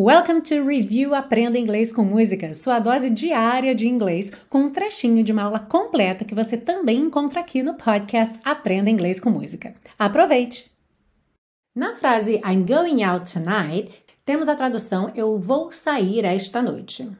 Welcome to Review Aprenda Inglês com Música, sua dose diária de inglês, com um trechinho de uma aula completa que você também encontra aqui no podcast Aprenda Inglês com Música. Aproveite! Na frase I'm going out tonight, temos a tradução Eu vou sair esta noite.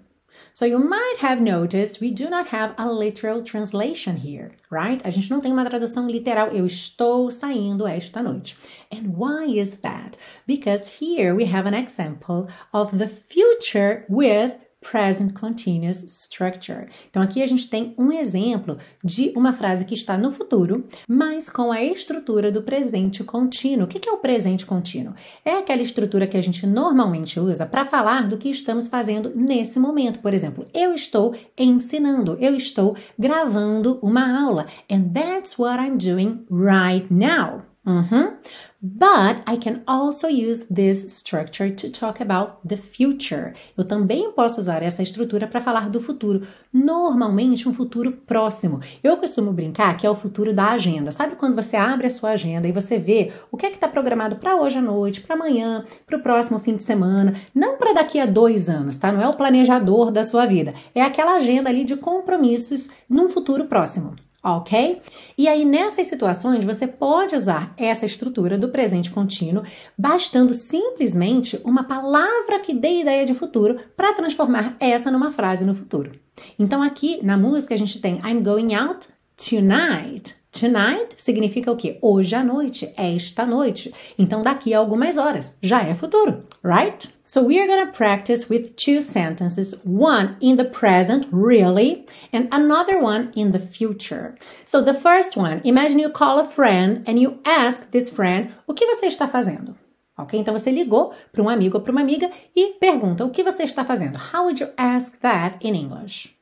So you might have noticed we do not have a literal translation here, right? A gente não tem uma tradução literal. Eu estou saindo esta noite. And why is that? Because here we have an example of the future with present continuous structure. Então aqui a gente tem um exemplo de uma frase que está no futuro, mas com a estrutura do presente contínuo. O que é o presente contínuo? É aquela estrutura que a gente normalmente usa para falar do que estamos fazendo nesse momento. Por exemplo, eu estou ensinando, eu estou gravando uma aula. And that's what I'm doing right now. Mm-hmm. But I can also use this structure to talk about the future. Eu também posso usar essa estrutura para falar do futuro, normalmente um futuro próximo. Eu costumo brincar que é o futuro da agenda. Sabe quando você abre a sua agenda e você vê o que é que está programado para hoje à noite, para amanhã, para o próximo fim de semana, não para daqui a dois anos, tá? Não é o planejador da sua vida, é aquela agenda ali de compromissos num futuro próximo ok? E aí, nessas situações, você pode usar essa estrutura do presente contínuo, bastando simplesmente uma palavra que dê ideia de futuro para transformar essa numa frase no futuro. Então, aqui na música, a gente tem I'm going out tonight. Tonight significa o quê? Hoje à noite, esta noite. Então, daqui a algumas horas, já é futuro, right? So we are gonna practice with two sentences, one in the present, really, and another one in the future. So the first one, imagine you call a friend and you ask this friend, o que você está fazendo? Ok? Então você ligou para um amigo ou para uma amiga e pergunta, o que você está fazendo? How would you ask that in English?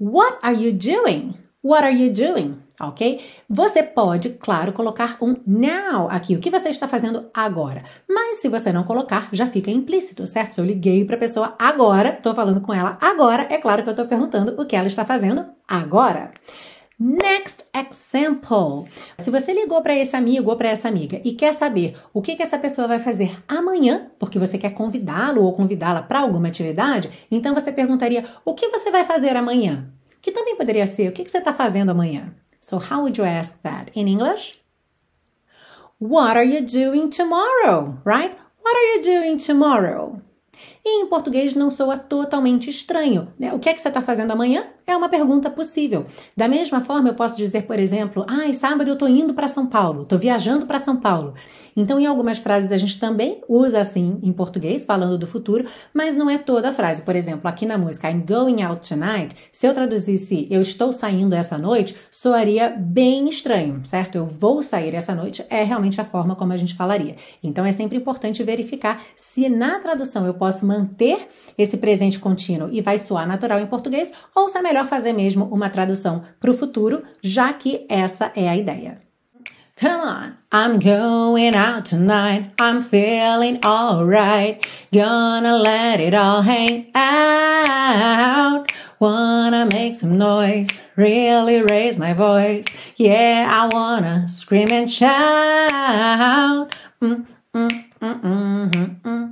What are you doing? What are you doing? Ok? Você pode, claro, colocar um now aqui. O que você está fazendo agora? Mas se você não colocar, já fica implícito, certo? Se eu liguei para a pessoa agora, estou falando com ela agora, é claro que eu estou perguntando o que ela está fazendo agora. Next example. Se você ligou para esse amigo ou para essa amiga e quer saber o que, que essa pessoa vai fazer amanhã, porque você quer convidá-lo ou convidá-la para alguma atividade, então você perguntaria: o que você vai fazer amanhã? Que também poderia ser o que, você está fazendo amanhã. So, how would you ask that in English? What are you doing tomorrow? Right? What are you doing tomorrow? E em português não soa totalmente estranho. Né? O que é que você está fazendo amanhã? É uma pergunta possível. Da mesma forma, eu posso dizer, por exemplo, ah, sábado eu estou indo para São Paulo, estou viajando para São Paulo. Então, em algumas frases a gente também usa assim em português, falando do futuro, mas não é toda a frase. Por exemplo, aqui na música I'm going out tonight, se eu traduzisse eu estou saindo essa noite, soaria bem estranho, certo? Eu vou sair essa noite é realmente a forma como a gente falaria. Então, é sempre importante verificar se na tradução eu posso manter esse presente contínuo e vai soar natural em português ou se é melhor fazer mesmo uma tradução para o futuro, já que essa é a ideia. Come on, I'm going out tonight. I'm feeling alright. Gonna let it all hang out. Wanna make some noise, really raise my voice. Yeah, I wanna scream and shout. Mm, mm, mm,